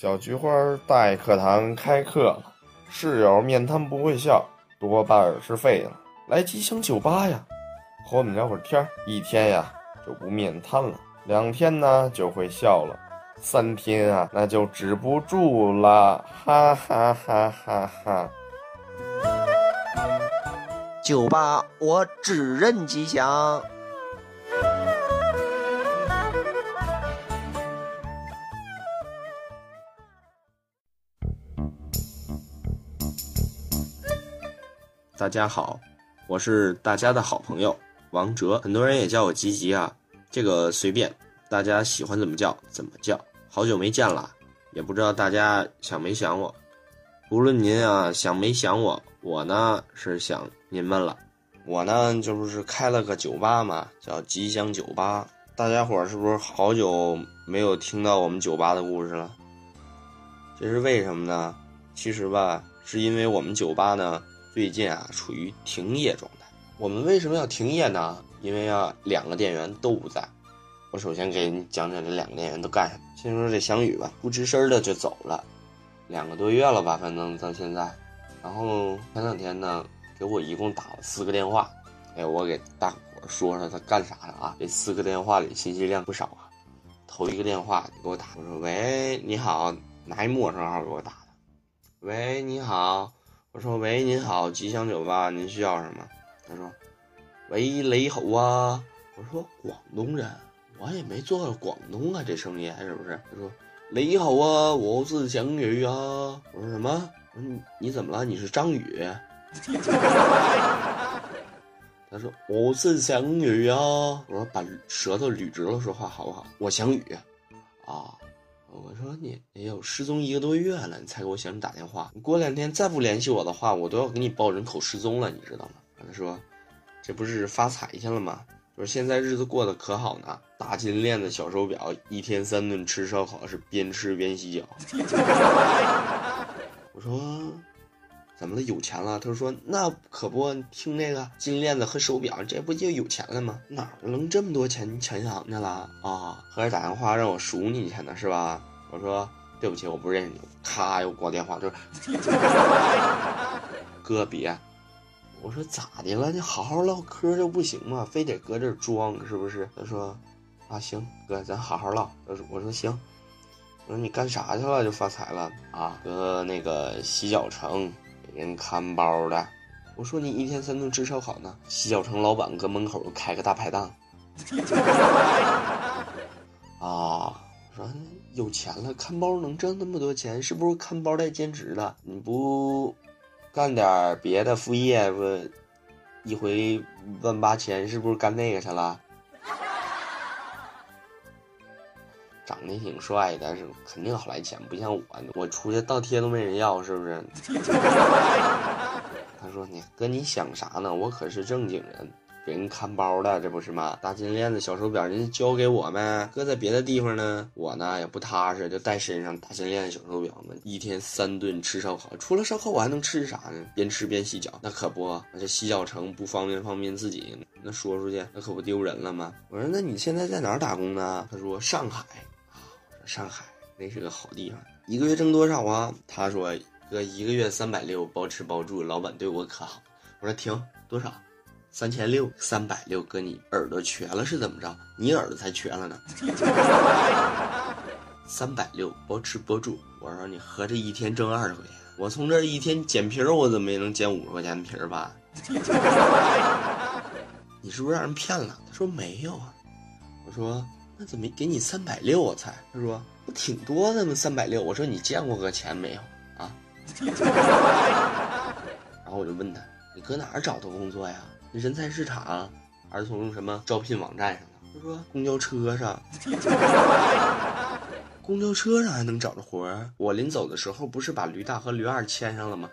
小菊花待课堂开课了，室友面瘫不会笑，多半是废了。来吉祥酒吧呀，和我们聊会儿天儿。一天呀就不面瘫了，两天呢就会笑了，三天啊那就止不住了，哈哈哈哈哈！酒吧我只认吉祥。大家好，我是大家的好朋友王哲，很多人也叫我吉吉啊，这个随便，大家喜欢怎么叫怎么叫。好久没见了，也不知道大家想没想我。无论您啊想没想我，我呢是想您们了。我呢就是开了个酒吧嘛，叫吉祥酒吧。大家伙儿是不是好久没有听到我们酒吧的故事了？这是为什么呢？其实吧，是因为我们酒吧呢。最近啊，处于停业状态。我们为什么要停业呢？因为啊，两个店员都不在。我首先给你讲讲这两个店员都干什么。先说这翔宇吧，不吱声的就走了，两个多月了吧，反正到现在。然后前两天呢，给我一共打了四个电话。哎，我给大伙说说他干啥的啊？这四个电话里信息量不少啊。头一个电话给我打，我说喂，你好，拿一陌生号给我打的。喂，你好。我说喂，您好，吉祥酒吧，您需要什么？他说，喂，雷猴啊。我说广东人，我也没做过广东啊，这生意是不是？他说，你好啊，我是翔宇啊。我说什么？我说你怎么了？你是张宇？他说我是翔宇啊。我说把舌头捋直了说话好不好？我翔宇啊。我说你，哎呦，失踪一个多月了，你才给我想打电话。你过两天再不联系我的话，我都要给你报人口失踪了，你知道吗？他说，这不是发财去了吗？说现在日子过得可好呢，大金链子、小手表，一天三顿吃烧烤，是边吃边洗脚。我说。怎么了？有钱了？他说：“那可不，听那个金链子和手表，这不就有钱了吗？哪儿能这么多钱？你抢银行去了啊？合着打电话让我赎你去呢，是吧？”我说：“对不起，我不认识你。”咔，又挂电话，就是 哥别。我说咋的了？你好好唠嗑就不行吗？非得搁这装是不是？他说：“啊，行，哥，咱好好唠。”我说：“我说行。”我说你干啥去了？就发财了啊？搁那个洗脚城。人看包的，我说你一天三顿吃烧烤呢。洗脚城老板搁门口开个大排档。啊，我说有钱了，看包能挣那么多钱，是不是看包带兼职的？你不干点别的副业不？一回万八千，是不是干那个去了？长得挺帅但，是肯定好来钱，不像我，我出去倒贴都没人要，是不是？他说：“你哥，你想啥呢？我可是正经人，给人看包的，这不是吗？大金链子、小手表，人家交给我呗。搁在别的地方呢，我呢也不踏实，就带身上大金链子、小手表嘛。一天三顿吃烧烤，除了烧烤我还能吃啥呢？边吃边洗脚，那可不，这洗脚城不方便方便自己，那说出去那可不丢人了吗？我说那你现在在哪儿打工呢？他说上海。”上海那是个好地方，一个月挣多少啊？他说哥一个月三百六，包吃包住，老板对我可好。我说停，多少？三千六，三百六，哥你耳朵瘸了是怎么着？你耳朵才瘸了呢。三百六，包吃包住。我说你合着一天挣二十块钱，我从这一天捡皮儿，我怎么也能捡五十块钱的皮儿吧？你是不是让人骗了？他说没有啊。我说。那怎么给你三百六啊？才他说不挺多的吗？三百六，我说你见过个钱没有啊？然后我就问他，你搁哪儿找的工作呀？人才市场还是从什么招聘网站上的？他说公交车上。公交车上还能找着活儿？我临走的时候不是把驴大和驴二牵上了吗？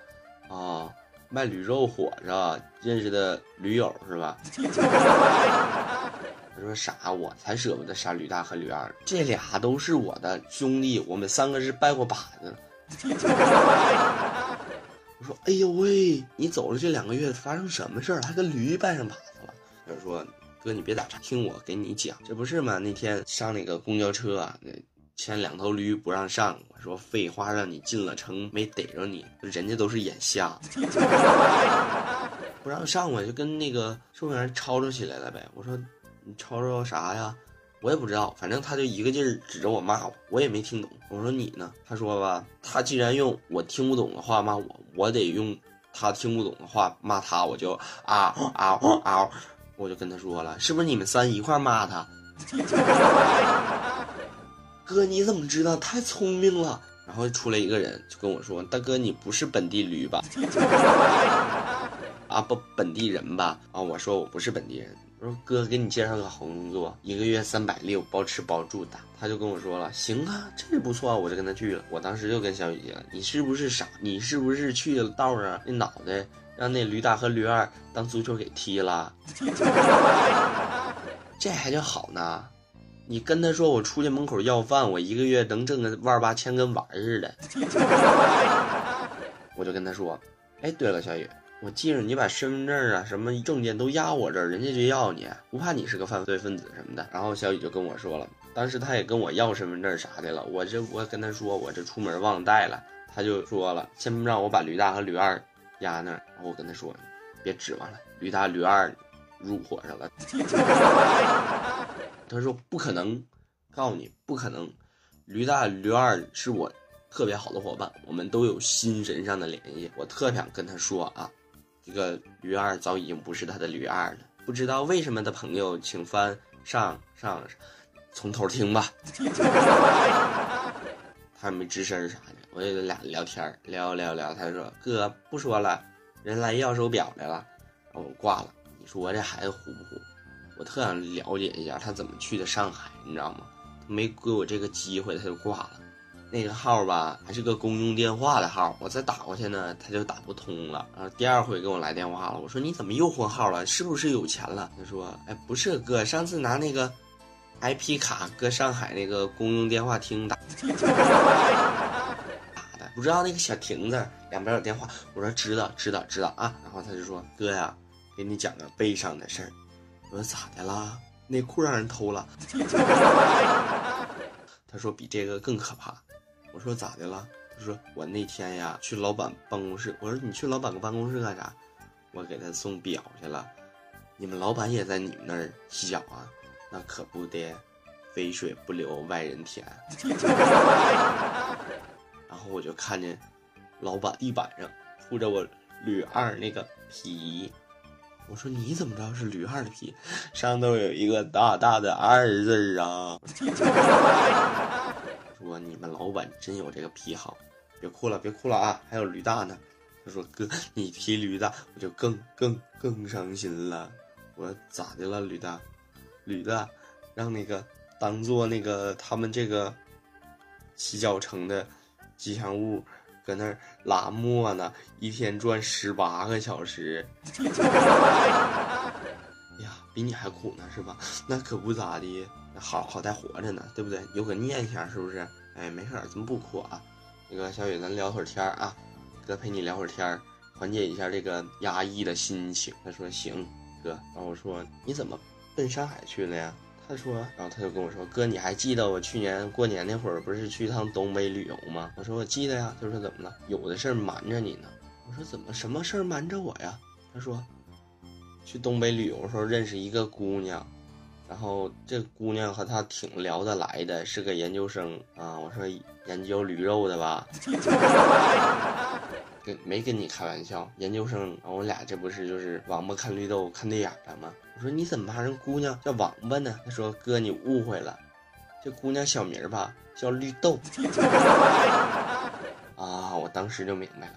啊，卖驴肉火着认识的驴友是吧？他说傻？我才舍不得杀吕大和吕二，这俩都是我的兄弟，我们三个是拜过把子。我说，哎呦喂，你走了这两个月发生什么事儿了？还跟驴拜上把子了？他说，哥你别打岔，听我给你讲，这不是吗？那天上那个公交车啊，那牵两头驴不让上。我说废话，让你进了城没逮着你，人家都是眼瞎，不让上我就跟那个售票员吵吵起来了呗。我说你吵吵啥呀？我也不知道，反正他就一个劲儿指着我骂我，我也没听懂。我说你呢？他说吧，他既然用我听不懂的话骂我，我得用他听不懂的话骂他。我就啊啊啊！我就跟他说了，是不是你们三一块骂他？哥，你怎么知道？太聪明了。然后出来一个人就跟我说：“大哥，你不是本地驴吧？啊，不，本地人吧？啊，我说我不是本地人。我说哥，给你介绍个好工作，一个月三百六，包吃包住的。他就跟我说了，行啊，这不错啊，我就跟他去了。我当时就跟小雨姐，你是不是傻？你是不是去了道上那脑袋让那驴大和驴二当足球给踢了？这还叫好呢？你跟他说我出去门口要饭，我一个月能挣个万八千，跟玩似的。我就跟他说，哎，对了，小雨，我记着你把身份证啊、什么证件都压我这儿，人家就要你，不怕你是个犯罪分子什么的。然后小雨就跟我说了，当时他也跟我要身份证啥的了，我这我跟他说我这出门忘带了，他就说了，先让我把驴大和驴二压那儿。然后我跟他说，别指望了，驴大驴二入伙上了。他说不可能，告诉你不可能，驴大驴二是我特别好的伙伴，我们都有心神上的联系。我特想跟他说啊，这个驴二早已经不是他的驴二了。不知道为什么的朋友，请翻上上，从头听吧。他也没吱声啥的，我就俩聊天聊聊聊。他说哥不说了，人来要手表来了，我挂了。你说我这孩子虎不虎？我特想了解一下他怎么去的上海，你知道吗？他没给我这个机会，他就挂了。那个号吧，还是个公用电话的号，我再打过去呢，他就打不通了。然后第二回给我来电话了，我说你怎么又换号了？是不是有钱了？他说，哎，不是哥，上次拿那个 IP 卡搁上海那个公用电话厅打打的，不知道那个小亭子两边有电话。我说知道，知道，知道啊。然后他就说，哥呀，给你讲个悲伤的事儿。我说咋的啦？内裤让人偷了。他说比这个更可怕。我说咋的了？他说我那天呀去老板办公室。我说你去老板办公室干啥？我给他送表去了。你们老板也在你们那儿洗脚啊？那可不得，肥水不流外人田。然后我就看见老板地板上铺着我吕二那个皮。我说你怎么知道是驴二的皮？上头有一个大大的二字啊！说你们老板真有这个癖好，别哭了，别哭了啊！还有驴大呢。他说哥，你提驴大，我就更更更伤心了。我说咋的了，驴大？驴大让那个当做那个他们这个洗脚城的吉祥物。搁那儿拉磨呢，一天转十八个小时。哎呀，比你还苦呢，是吧？那可不咋的，好好歹活着呢，对不对？有个念想，是不是？哎，没事儿，这么不哭啊。那个小雨，咱聊会儿天儿啊，哥陪你聊会儿天儿，缓解一下这个压抑的心情。他说行，哥。然后我说你怎么奔上海去了呀？他说，然后他就跟我说：“哥，你还记得我去年过年那会儿不是去一趟东北旅游吗？”我说：“我记得呀。”他说：“怎么了？有的事儿瞒着你呢。”我说：“怎么什么事儿瞒着我呀？”他说：“去东北旅游时候认识一个姑娘，然后这姑娘和他挺聊得来的，是个研究生啊。”我说：“研究驴肉的吧？” 跟没跟你开玩笑，研究生，我俩这不是就是王八看绿豆看对眼了吗？我说你怎么把人姑娘叫王八呢？他说哥你误会了，这姑娘小名吧叫绿豆。啊，我当时就明白了。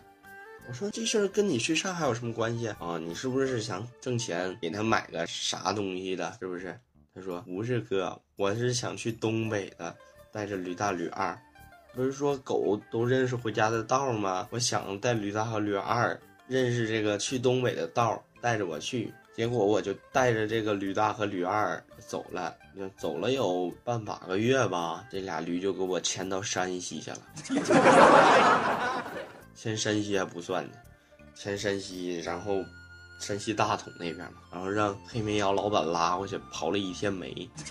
我说这事儿跟你去上海有什么关系啊？你是不是想挣钱给他买个啥东西的？是不是？他说不是哥，我是想去东北的，带着驴大驴二。不是说狗都认识回家的道吗？我想带驴大和驴二认识这个去东北的道，带着我去。结果我就带着这个驴大和驴二走了，走了有半把个月吧，这俩驴就给我牵到山西去了。牵山西还不算呢，牵山西，然后山西大同那边嘛，然后让黑煤窑老板拉过去刨了一天煤。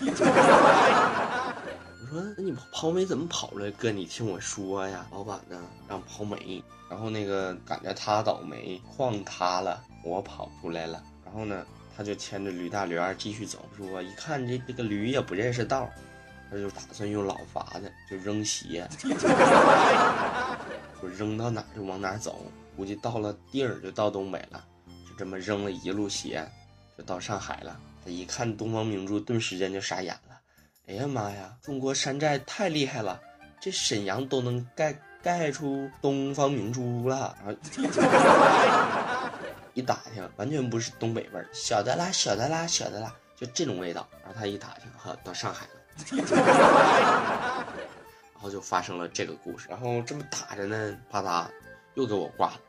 我说那你刨煤怎么跑了？哥，你听我说呀，老板呢让刨煤，然后那个赶着他倒霉，矿塌了，我跑出来了，然后呢，他就牵着驴大驴二继续走，说一看这这个驴也不认识道，他就打算用老法子就扔鞋，就扔到哪就往哪走，估计到了地儿就到东北了，这么扔了一路鞋，就到上海了。他一看东方明珠，顿时间就傻眼了。哎呀妈呀，中国山寨太厉害了，这沈阳都能盖盖出东方明珠了。然 后一打听，完全不是东北味儿，晓得啦，晓得啦，晓得啦，就这种味道。然后他一打听，哈，到上海了。然后就发生了这个故事。然后这么打着呢，啪嗒，又给我挂了。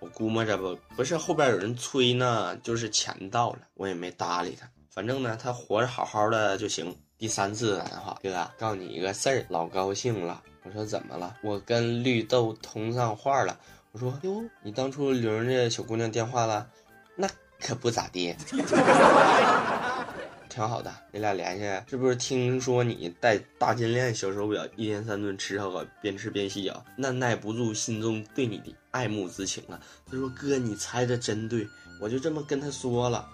我估摸着不不是后边有人催呢，就是钱到了，我也没搭理他。反正呢，他活着好好的就行。第三次打电话，哥，告诉你一个事儿，老高兴了。我说怎么了？我跟绿豆通上话了。我说哟，你当初留人家小姑娘电话了？那可不咋地，挺好的。你俩联系，是不是听说你带大金链小手表，一天三顿吃烧烤，边吃边洗脚，那耐不住心中对你的爱慕之情啊？他说哥，你猜的真对，我就这么跟他说了。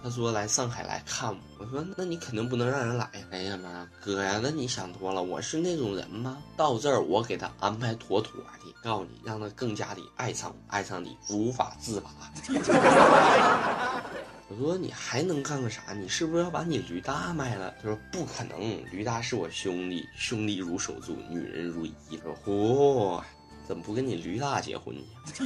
他说来上海来看我，我说那你肯定不能让人来。哎呀妈，哥呀，那你想多了，我是那种人吗？到这儿我给他安排妥妥的，告诉你，让他更加的爱上我，爱上你无法自拔。我说你还能干个啥？你是不是要把你驴大卖了？他说不可能，驴大是我兄弟，兄弟如手足，女人如衣。说嚯，怎么不跟你驴大结婚呢？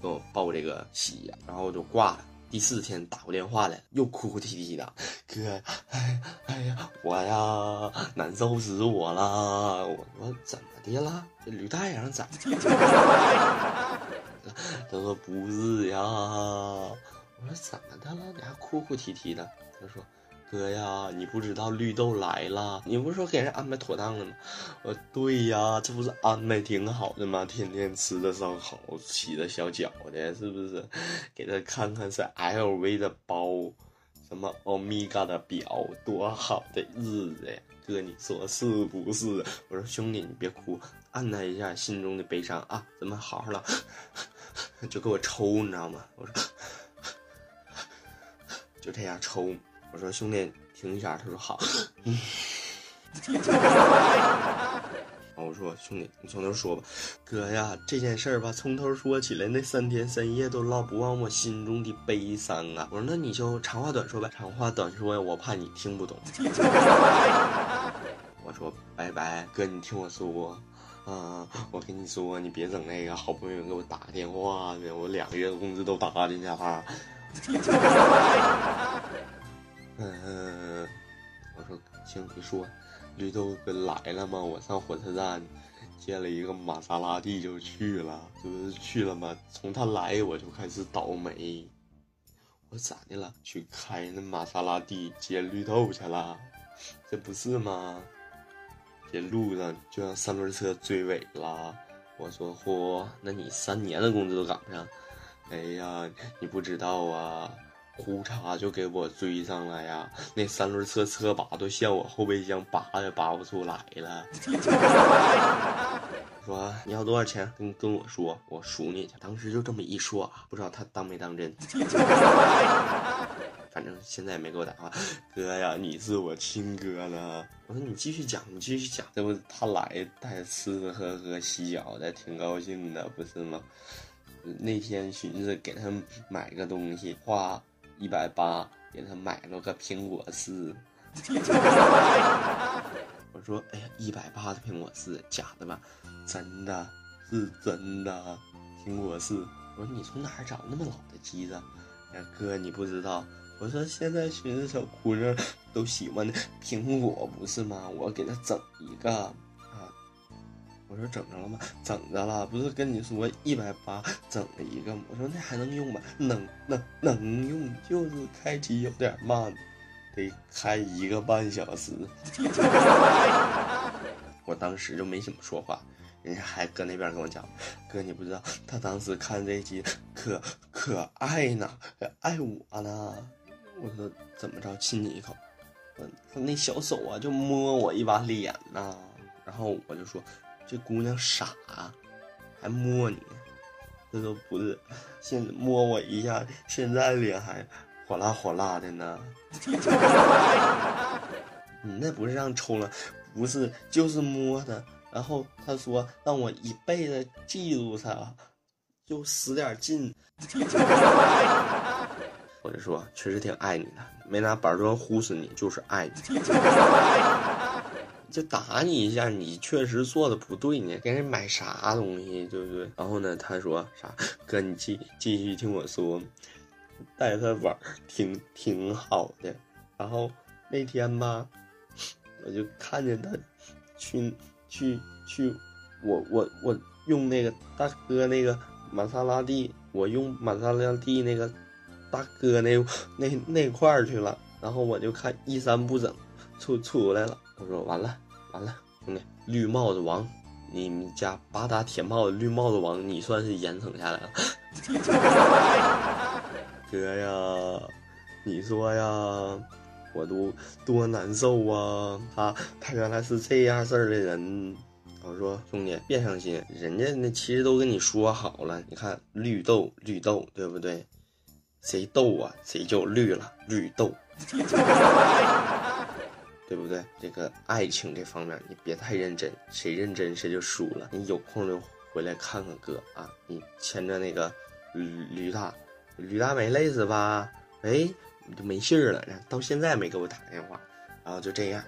给我报这个喜，然后我就挂了。第四天打过电话来，又哭哭啼啼的，哥，哎哎呀，我呀难受死我了。我说怎么的了？这驴大爷让咋的？他说不是呀。我说怎么的了？你还哭哭啼啼的？他说。哥呀，你不知道绿豆来了，你不是说给人安排妥当了吗？我对呀，这不是安排挺好的吗？天天吃的烧烤，洗的小脚的，是不是？给他看看是 LV 的包，什么欧米伽的表，多好的日子呀！哥，你说是不是？我说兄弟，你别哭，按捺一下心中的悲伤啊！咱们好好的，就给我抽，你知道吗？我说，就这样抽。我说兄弟，停一下。他说好。我说兄弟，你从头说吧。哥呀，这件事儿吧，从头说起来，那三天三夜都捞不完我心中的悲伤啊。我说那你就长话短说呗。长话短说呀，我怕你听不懂。我说拜拜，哥，你听我说啊，我跟你说，你别整那个，好不容易给我打电话呢，我两个月工资都搭进去了。嗯，我说行，你说，绿豆哥来了吗？我上火车站见了一个玛莎拉蒂就去了，这不是去了吗？从他来我就开始倒霉，我咋的了？去开那玛莎拉蒂接绿豆去了，这不是吗？这路上就让三轮车追尾了。我说嚯，那你三年的工资都赶不上？哎呀，你不知道啊。呼嚓就给我追上了呀！那三轮车车把都向我后备箱拔也拔不出来了。说你要多少钱？跟跟我说，我赎你去。当时就这么一说啊，不知道他当没当真。反正现在也没给我打电话。哥呀，你是我亲哥呢。我说你继续讲，你继续讲。这不他来带吃吃喝喝洗脚的，挺高兴的，不是吗？那天寻思给他买个东西，花。一百八给他买了个苹果四，我说哎呀，一百八的苹果四，假的吧？真的是真的苹果四。我说你从哪儿找那么老的机子？哎哥，你不知道。我说现在寻思小姑娘都喜欢的苹果不是吗？我给她整一个。我说整着了吗？整着了，不是跟你说一百八整了一个吗？我说那还能用吗？能能能用，就是开机有点慢，得开一个半小时。我当时就没怎么说话，人家还搁那边跟我讲，哥你不知道，他当时看这集可可爱呢，爱我呢。我说怎么着亲你一口？嗯他那小手啊就摸我一把脸呐，然后我就说这姑娘傻，还摸你。他说不是，现在摸我一下，现在脸还火辣火辣的呢。你那不是让抽了，不是，就是摸的。然后他说让我一辈子记住他，就使点劲。我就说确实挺爱你的，没拿板砖呼死你就是爱你。就打你一下，你确实做的不对呢。给人买啥东西，对不对？然后呢，他说啥？哥，你继继续听我说，带他玩挺挺好的。然后那天吧，我就看见他去去去，我我我用那个大哥那个玛莎拉蒂，我用玛莎拉蒂那个大哥那那那块儿去了。然后我就看衣衫不整，出出来了。我说完了。完了，兄弟，绿帽子王，你们家八大铁帽子绿帽子王，你算是严惩下来了。哥呀，你说呀，我都多难受啊！他他原来是这样事儿的人。我说兄弟，别伤心，人家那其实都跟你说好了。你看绿豆绿豆，对不对？谁豆啊，谁就绿了，绿豆。对不对？这个爱情这方面你别太认真，谁认真谁就输了。你有空就回来看看哥啊！你牵着那个吕吕大，吕大没累死吧？哎，就没信儿了，到现在没给我打电话。然后就这样。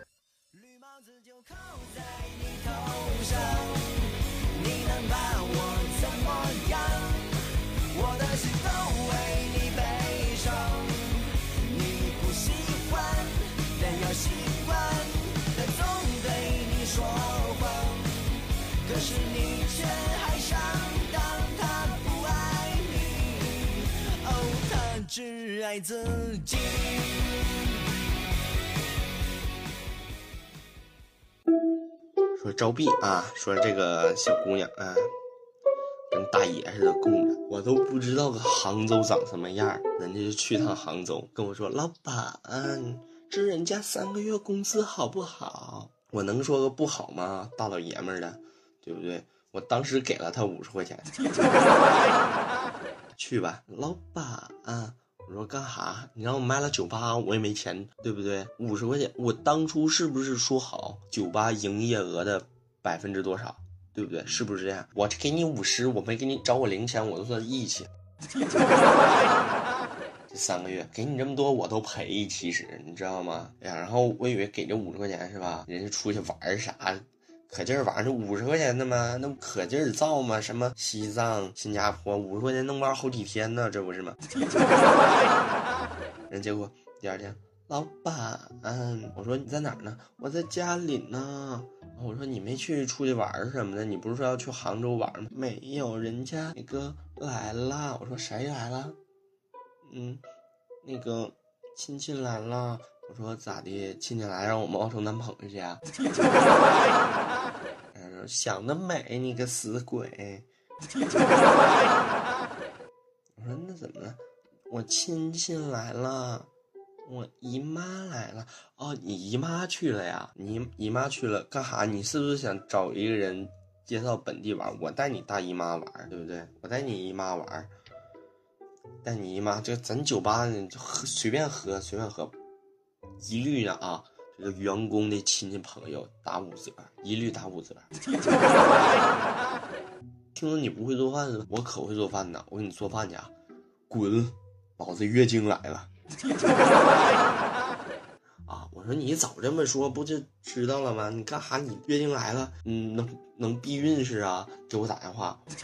自己。说招聘啊，说这个小姑娘啊，跟大爷似的供着，我都不知道个杭州长什么样。人家就去趟杭州，跟我说老板，支人家三个月工资好不好？我能说个不好吗？大老爷们儿的，对不对？我当时给了他五十块钱，去吧，老板。我说干哈？你让我卖了酒吧，我也没钱，对不对？五十块钱，我当初是不是说好酒吧营业额的百分之多少，对不对？是不是这样？我给你五十，我没给你找我零钱，我都算义气。这三个月给你这么多，我都赔，其实你知道吗？哎呀，然后我以为给这五十块钱是吧？人家出去玩啥的？可劲儿玩，这五十块钱的吗？那不可劲儿造吗？什么西藏、新加坡，五十块钱能玩好几天呢，这不是吗？人结果第二天，老板，我说你在哪儿呢？我在家里呢。我说你没去出去玩什么的？你不是说要去杭州玩吗？没有，人家那个来了。我说谁来了？嗯，那个亲戚来了。我说咋的？亲戚来让我们冒充男朋友去啊？他说想得美，你个死鬼！我说那怎么了？我亲戚来了，我姨妈来了。哦，你姨妈去了呀？你姨妈去了干哈？你是不是想找一个人介绍本地玩？我带你大姨妈玩，对不对？我带你姨妈玩，带你姨妈就咱酒吧就喝随便喝随便喝。一律的啊，这个员工的亲戚朋友打五折，一律打五折。听说你不会做饭？我可会做饭呢，我给你做饭去啊！滚，老子月经来了。啊，我说你早这么说不就知道了吗？你干哈？你月经来了，嗯，能能避孕是啊？给我打电话。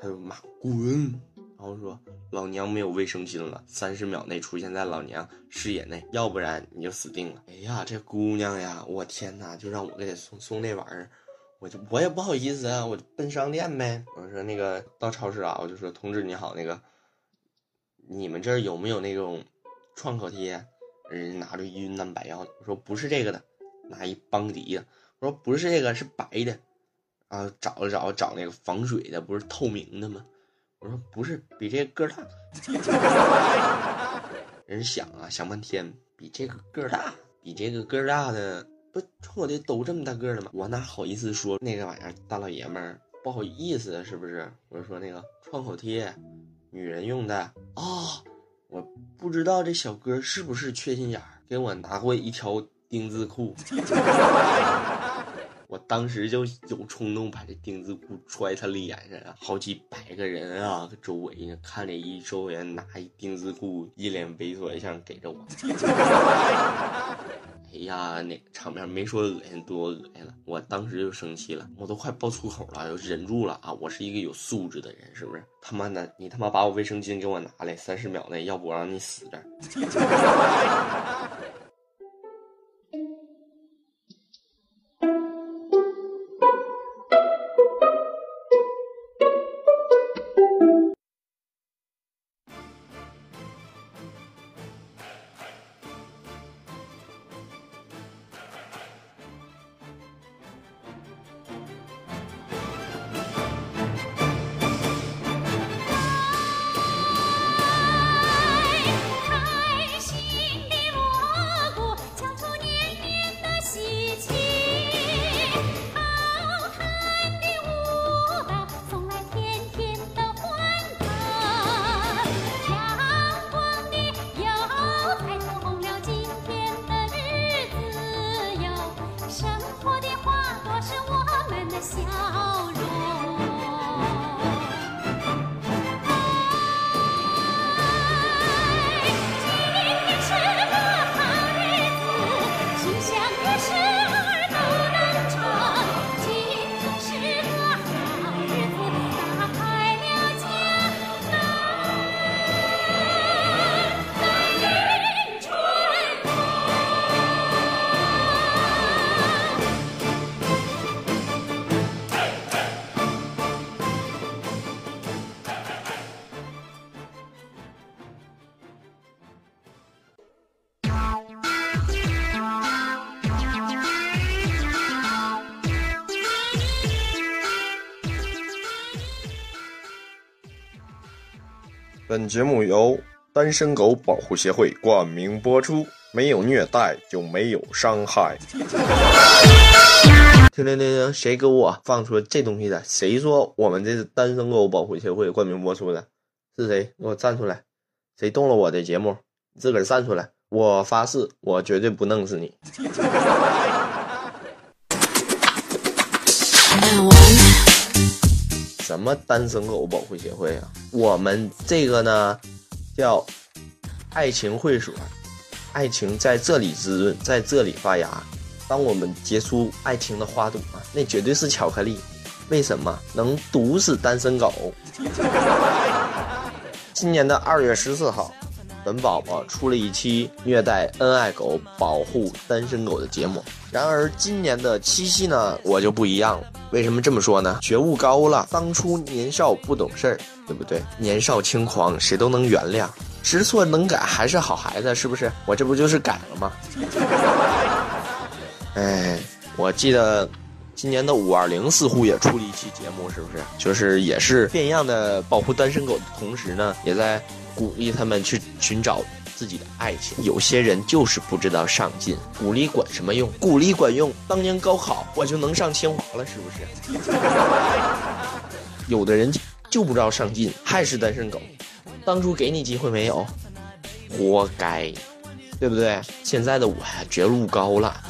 他就骂滚。然后说老娘没有卫生巾了，三十秒内出现在老娘视野内，要不然你就死定了。哎呀，这姑娘呀，我天哪，就让我给她送送那玩意儿，我就我也不好意思啊，我就奔商店呗。我说那个到超市啊，我就说同志你好，那个你们这儿有没有那种创可贴？人家拿着云南白药，我说不是这个的，拿一邦迪的，我说不是这个，是白的，啊，找了找找那个防水的，不是透明的吗？我说不是，比这个个大。人想啊，想半天，比这个个儿大，比这个个儿大的不瞅我的都这么大个儿了吗？我哪好意思说那个玩意儿，大老爷们儿不好意思是不是？我说那个创口贴，女人用的啊。我不知道这小哥是不是缺心眼儿，给我拿过一条丁字裤，我当时就有冲动把这丁字裤揣他脸上啊，好几百个人啊，周围看着一周围人拿一丁字裤，一脸猥琐的像给着我。哎呀，那场面没说恶心多恶心了，我当时就生气了，我都快爆粗口了，忍住了啊！我是一个有素质的人，是不是？他妈的，你他妈把我卫生巾给我拿来，三十秒内，要不我让你死这儿。本节目由单身狗保护协会冠名播出，没有虐待就没有伤害。停停停停，谁给我放出这东西的？谁说我们这是单身狗保护协会冠名播出的？是谁？给我站出来！谁动了我的节目？自个儿站出来！我发誓，我绝对不弄死你！什么单身狗保护协会啊？我们这个呢，叫爱情会所，爱情在这里滋润，在这里发芽。当我们结出爱情的花朵啊，那绝对是巧克力。为什么能毒死单身狗？今年的二月十四号。本宝宝出了一期虐待恩爱狗、保护单身狗的节目。然而今年的七夕呢，我就不一样了。为什么这么说呢？觉悟高了，当初年少不懂事儿，对不对？年少轻狂，谁都能原谅，知错能改，还是好孩子，是不是？我这不就是改了吗？哎，我记得今年的五二零似乎也出了一期节目，是不是？就是也是变样的保护单身狗的同时呢，也在。鼓励他们去寻找自己的爱情。有些人就是不知道上进，鼓励管什么用？鼓励管用。当年高考我就能上清华了，是不是？有的人就不知道上进，还是单身狗。当初给你机会没有？活该，对不对？现在的我觉悟高了。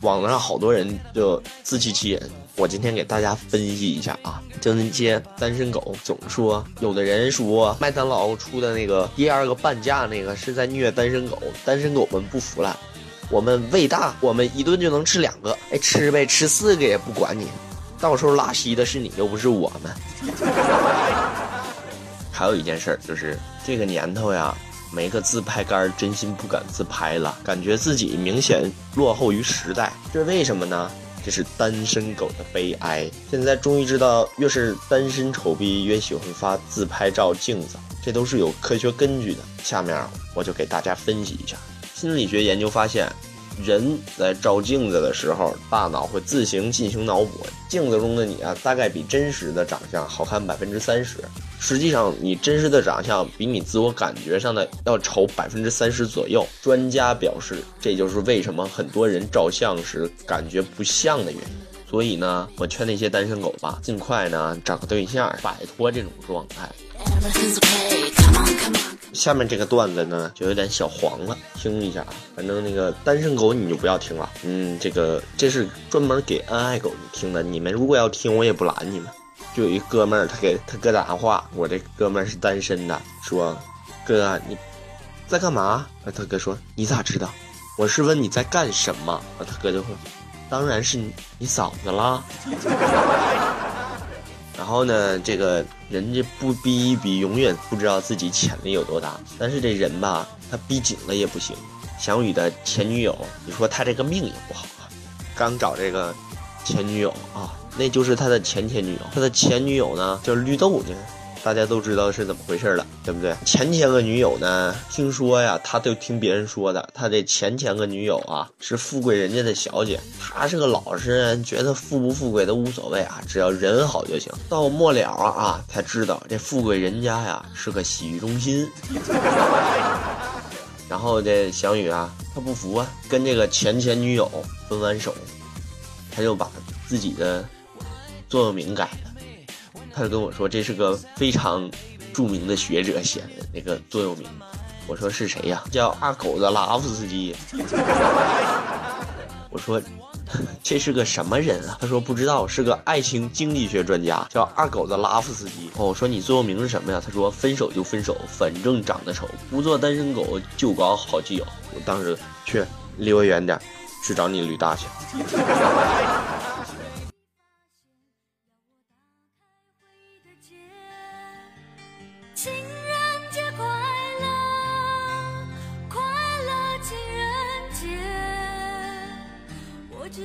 网上好多人就自欺欺人。我今天给大家分析一下啊，就那些单身狗总说，有的人说麦当劳出的那个第二个半价那个是在虐单身狗，单身狗们不服了，我们胃大，我们一顿就能吃两个，哎，吃呗，吃四个也不管你，到时候拉稀的是你，又不是我们。还有一件事儿就是这个年头呀，没个自拍杆，真心不敢自拍了，感觉自己明显落后于时代，这是为什么呢？这是单身狗的悲哀。现在终于知道，越是单身丑逼，越喜欢发自拍照镜子，这都是有科学根据的。下面我就给大家分析一下。心理学研究发现，人在照镜子的时候，大脑会自行进行脑补，镜子中的你啊，大概比真实的长相好看百分之三十。实际上，你真实的长相比你自我感觉上的要丑百分之三十左右。专家表示，这就是为什么很多人照相时感觉不像的原因。所以呢，我劝那些单身狗吧，尽快呢找个对象，摆脱这种状态。下面这个段子呢，就有点小黄了，听一下。反正那个单身狗你就不要听了，嗯，这个这是专门给恩爱狗听的。你们如果要听，我也不拦你们。就有一哥们儿，他给他哥打电话，我这哥们儿是单身的，说哥你在干嘛？他哥说你咋知道？我是问你在干什么。他哥就说。当然是你嫂子啦。然后呢，这个人家不逼一逼，永远不知道自己潜力有多大。但是这人吧，他逼紧了也不行。翔宇的前女友，你说他这个命也不好啊。刚找这个前女友啊，那就是他的前前女友。他的前女友呢，叫绿豆呢。大家都知道是怎么回事了，对不对？前前个女友呢？听说呀，他都听别人说的，他这前前个女友啊，是富贵人家的小姐。他是个老实人，觉得富不富贵都无所谓啊，只要人好就行。到末了啊，才知道这富贵人家呀是个洗浴中心。然后这小雨啊，他不服啊，跟这个前前女友分完手，他就把自己的座右铭改了。他就跟我说，这是个非常著名的学者写的那个座右铭。我说是谁呀？叫二狗子拉夫斯基。我说这是个什么人啊？他说不知道，是个爱情经济学专家，叫二狗子拉夫斯基。哦，我说你座右铭是什么呀？他说分手就分手，反正长得丑，不做单身狗就搞好基友。我当时去离我远点，去找你吕大去。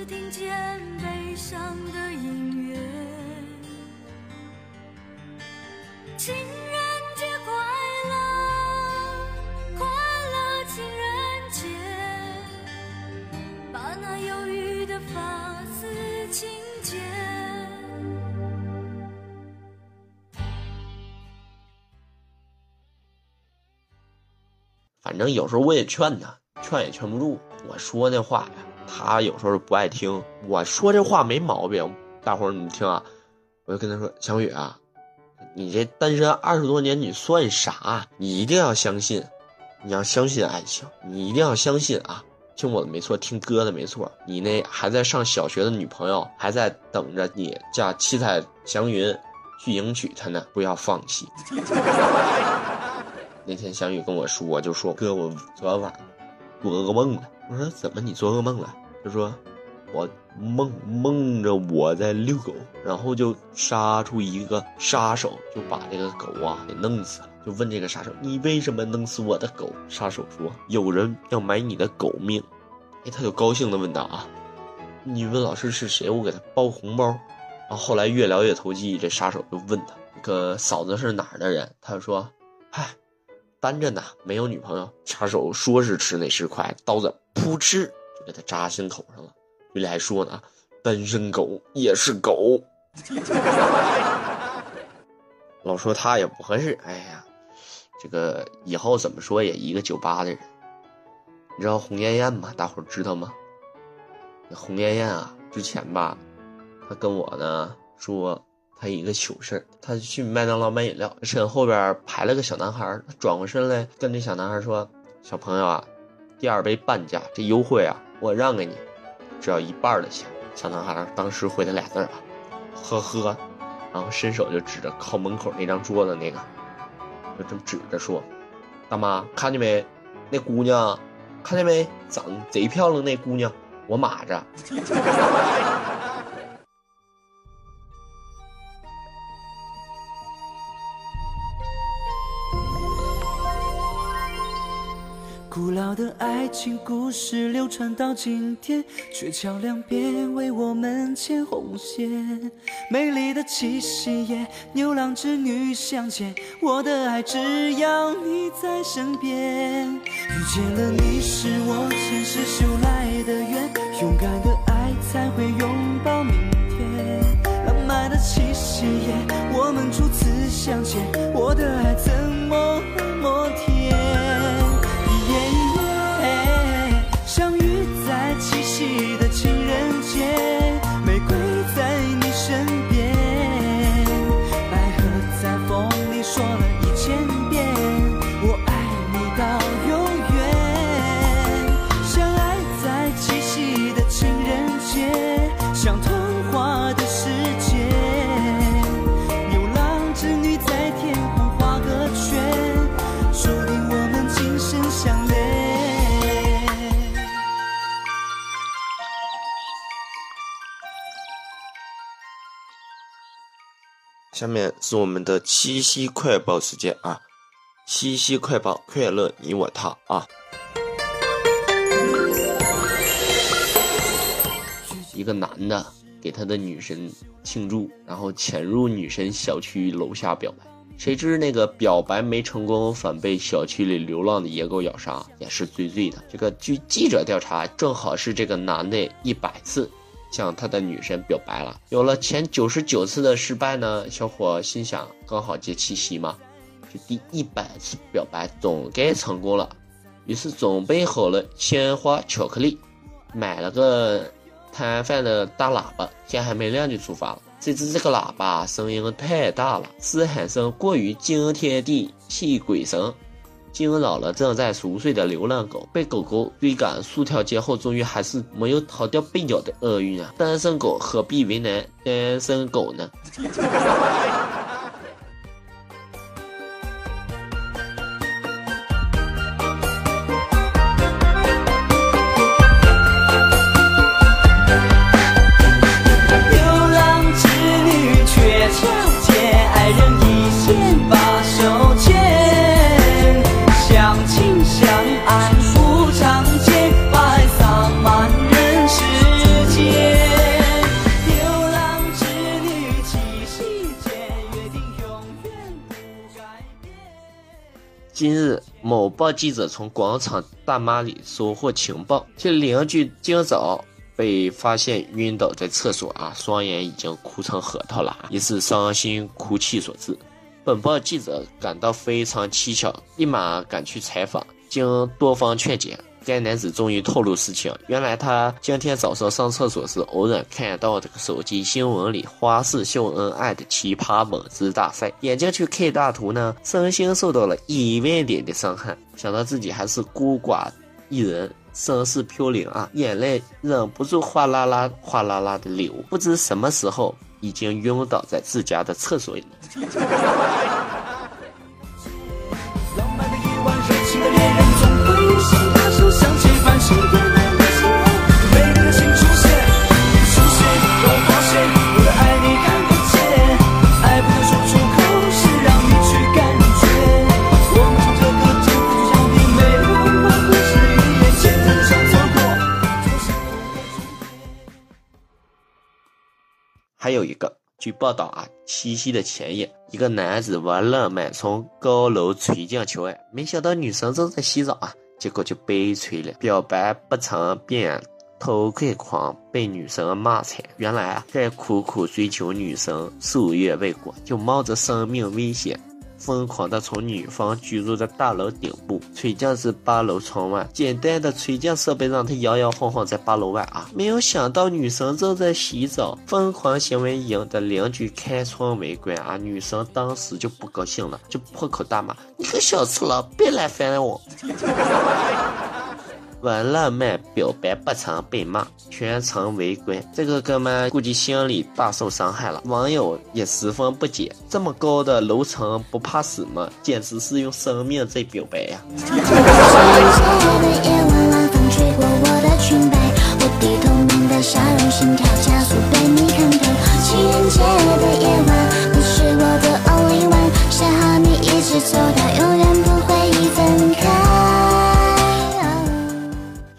听见悲伤的音乐情人节快乐快乐情人节把那忧郁的发丝轻剪反正有时候我也劝他劝也劝不住我说那话呀他有时候不爱听。我说这话没毛病，大伙儿你听啊。我就跟他说：“小雨啊，你这单身二十多年，你算啥？你一定要相信，你要相信爱情，你一定要相信啊！听我的没错，听哥的没错。你那还在上小学的女朋友还在等着你叫七彩祥云去迎娶她呢，不要放弃。”那天小雨跟我说，就说哥，我昨晚做噩梦了。我说怎么你做噩梦了？他说我梦梦着我在遛狗，然后就杀出一个杀手，就把这个狗啊给弄死了。就问这个杀手，你为什么弄死我的狗？杀手说有人要买你的狗命。哎，他就高兴的问道啊，你问老师是谁？我给他包红包。然后后来越聊越投机，这杀手就问他，这个嫂子是哪儿的人？他就说，嗨。单着呢，没有女朋友。杀手说是吃那是快，刀子扑哧就给他扎心口上了。嘴里还说呢：“单身狗也是狗。”老说他也不合适。哎呀，这个以后怎么说也一个酒吧的人。你知道红艳艳吗？大伙知道吗？红艳艳啊，之前吧，他跟我呢说。他一个糗事他去麦当劳买饮料，身后边排了个小男孩，他转过身来跟这小男孩说：“小朋友啊，第二杯半价，这优惠啊，我让给你，只要一半的钱。”小男孩当时回他俩字啊，呵呵，然后伸手就指着靠门口那张桌子那个，就这么指着说：“大妈，看见没？那姑娘，看见没？长贼漂亮那姑娘，我码着。”古老的爱情故事流传到今天，鹊桥两边为我们牵红线。美丽的七夕夜，牛郎织女相见，我的爱只要你在身边。遇见了你是我前世修来的缘，勇敢的爱才会拥抱明天。浪漫的七夕夜，我们初次相见，我的爱怎么下面是我们的七夕快报时间啊！七夕快报，快乐你我他啊！一个男的给他的女神庆祝，然后潜入女神小区楼下表白，谁知那个表白没成功，反被小区里流浪的野狗咬杀，也是醉醉的。这个据记者调查，正好是这个男的一百次。向他的女神表白了，有了前九十九次的失败呢，小伙心想，刚好接七夕嘛，这第一百次表白总该成功了。于是准备好了鲜花、巧克力，买了个摊贩的大喇叭，天还没亮就出发了。谁知这个喇叭声音太大了，嘶喊声过于惊天地泣鬼神。惊扰了正在熟睡的流浪狗，被狗狗追赶数条街后，终于还是没有逃掉被咬的厄运啊！单身狗何必为难单身狗呢？今日，某报记者从广场大妈里收获情报，其邻居今早被发现晕倒在厕所啊，双眼已经哭成核桃了，疑似伤心哭泣所致。本报记者感到非常蹊跷，立马赶去采访。经多方劝解，该男子终于透露实情。原来他今天早上上厕所时，偶然看到这个手机新闻里花式秀恩爱的奇葩文字大赛，眼睛去看大图呢，身心受到了一万点的伤害。想到自己还是孤寡一人，身世飘零啊，眼泪忍不住哗啦啦、哗啦啦的流。不知什么时候已经晕倒在自家的厕所里。还有一个，据报道啊，七夕的前夜，一个男子玩浪漫从高楼垂降求爱，没想到女神正在洗澡啊，结果就悲催了，表白不成变偷窥狂，被女生骂惨。原来啊，在苦苦追求女生数月未果，就冒着生命危险。疯狂的从女方居住的大楼顶部垂降至八楼窗外，简单的垂降设备让他摇摇晃晃在八楼外啊！没有想到女神正在洗澡，疯狂行为引得邻居开窗围观啊！女神当时就不高兴了，就破口大骂：“你个小赤佬，别来烦我！”玩浪漫表白不成被骂，全程围观，这个哥们估计心里大受伤害了。网友也十分不解，这么高的楼层不怕死吗？简直是用生命在表白呀、情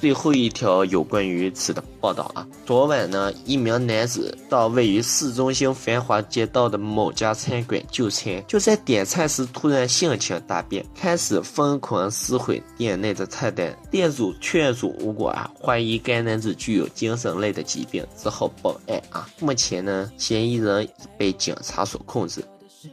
最后一条有关于此的报道啊，昨晚呢，一名男子到位于市中心繁华街道的某家餐馆就餐，就在点菜时突然性情大变，开始疯狂撕毁店内的菜单。店主劝阻无果啊，怀疑该男子具有精神类的疾病，只好报案啊。目前呢，嫌疑人已被警察所控制。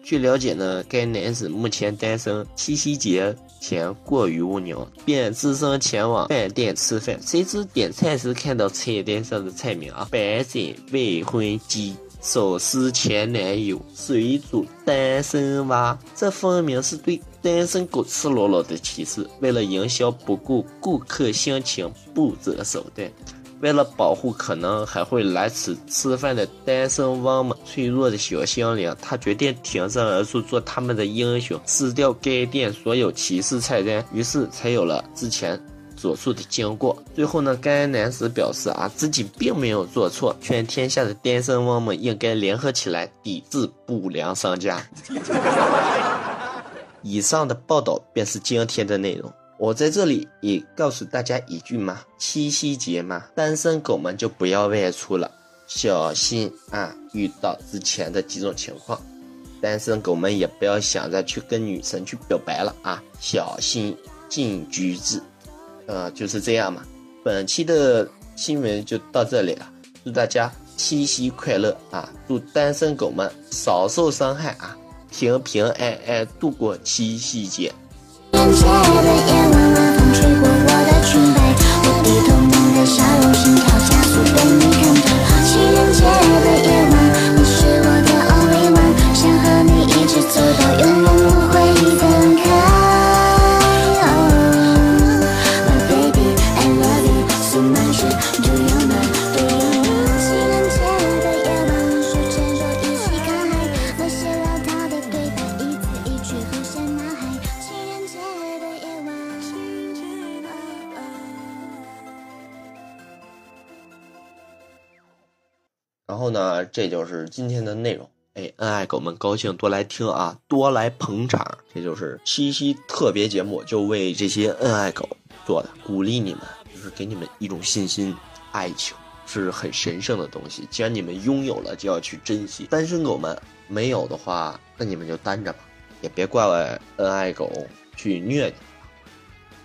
据了解呢，该男子目前单身，七夕节前过于无聊，便自身前往饭店吃饭。谁知点菜时看到菜单上的菜名啊，白斩未婚鸡、手撕前男友、水煮单身蛙，这分明是对单身狗赤裸裸的歧视。为了营销，不顾顾客心情，不择手段。为了保护可能还会来此吃饭的单身汪们脆弱的小心灵，他决定挺身而出，做他们的英雄，撕掉该店所有歧视菜单。于是才有了之前所述的经过。最后呢，该男子表示啊，自己并没有做错，劝天下的单身汪们应该联合起来抵制不良商家。以上的报道便是今天的内容。我在这里也告诉大家一句嘛，七夕节嘛，单身狗们就不要外出了，小心啊！遇到之前的几种情况，单身狗们也不要想着去跟女神去表白了啊，小心进局子。呃，就是这样嘛。本期的新闻就到这里了，祝大家七夕快乐啊！祝单身狗们少受伤害啊，平平安安度过七夕节。情人节的夜晚，晚风吹过我的裙摆，我低头你的笑容，心跳加速被你看透。情人节的夜晚，你是我的 only one，想和你一直走到永这就是今天的内容。哎，恩爱狗们高兴多来听啊，多来捧场。这就是七夕特别节目，就为这些恩爱狗做的，鼓励你们，就是给你们一种信心。爱情是很神圣的东西，既然你们拥有了，就要去珍惜。单身狗们没有的话，那你们就单着吧，也别怪我恩爱狗去虐你。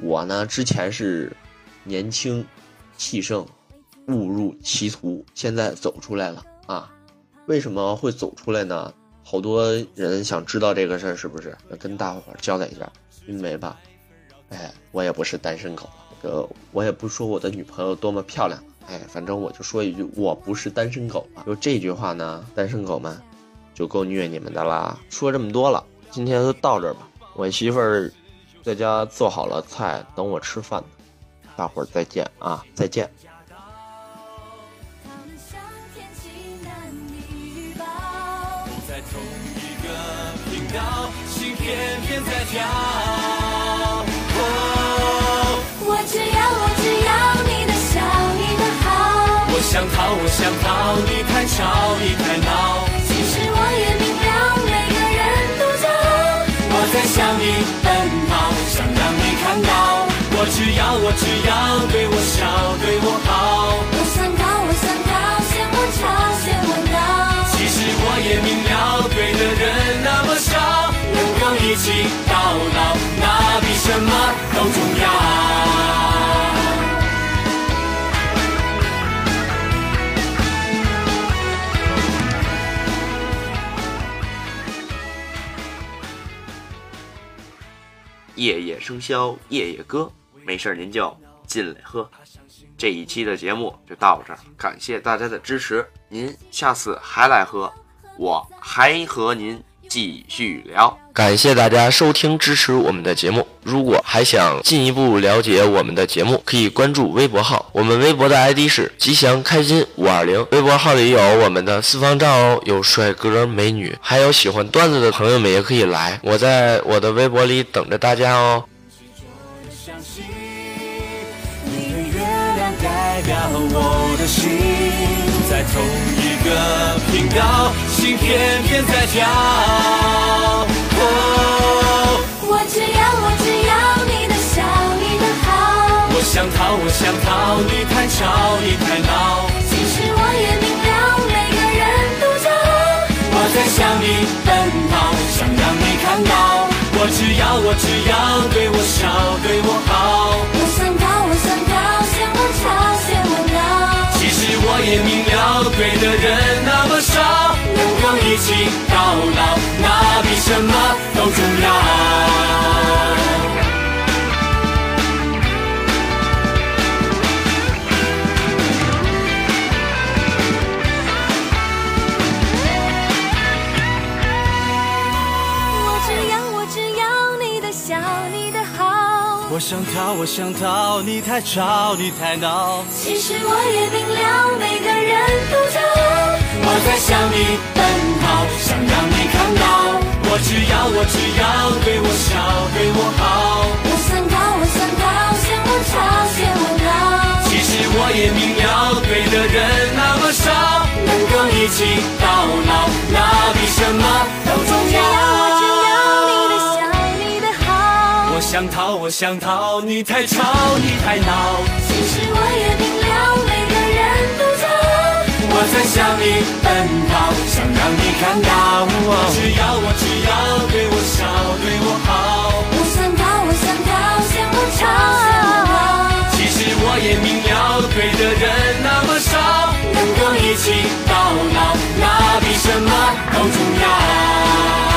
我呢，之前是年轻气盛，误入歧途，现在走出来了啊！为什么会走出来呢？好多人想知道这个事儿，是不是？要跟大伙儿交代一下，因为吧，哎，我也不是单身狗，呃，我也不说我的女朋友多么漂亮，哎，反正我就说一句，我不是单身狗了。就这句话呢，单身狗们就够虐你们的啦。说这么多了，今天就到这儿吧。我媳妇儿在家做好了菜，等我吃饭呢。大伙儿再见啊，再见。偏偏在跳。哦，我只要，我只要你的笑，你的好。我想逃，我想逃，你太吵，你太闹。其实我也明了，每个人都骄傲。我在向你奔跑，想让你看到。我只要，我只要对我笑，对我好。起到老，那比什么都重要。夜夜笙箫，夜夜歌，没事您就进来喝。这一期的节目就到这儿，感谢大家的支持，您下次还来喝，我还和您继续聊。感谢大家收听支持我们的节目，如果还想进一步了解我们的节目，可以关注微博号，我们微博的 ID 是吉祥开心五二零，微博号里有我们的私房照哦，有帅哥美女，还有喜欢段子的朋友们也可以来，我在我的微博里等着大家哦。你的月亮代表我的心，在同一个频道，心偏偏在跳。哦，我只要，我只要你的笑，你的好。我想想逃，我想逃，你太吵，你太闹。其实我也明了，每个人都骄傲。我在向你奔跑，想让你看到，我只要，我只要对我笑，对我好。我也明了，对的人那么少，能够一起到老，那比什么都重我想逃，我想逃，你太吵，你太闹。其实我也明了，每个人都骄傲。我在向你奔跑，想我想逃，你太吵，你太闹。其实我也明了，每个人都骄傲。我在向你奔跑，想让你看到。我只要，我只要对我笑，对我好。我想逃，我想逃，嫌我吵。其实我也明了，对的人那么少，能够一起到老，那比什么都重要。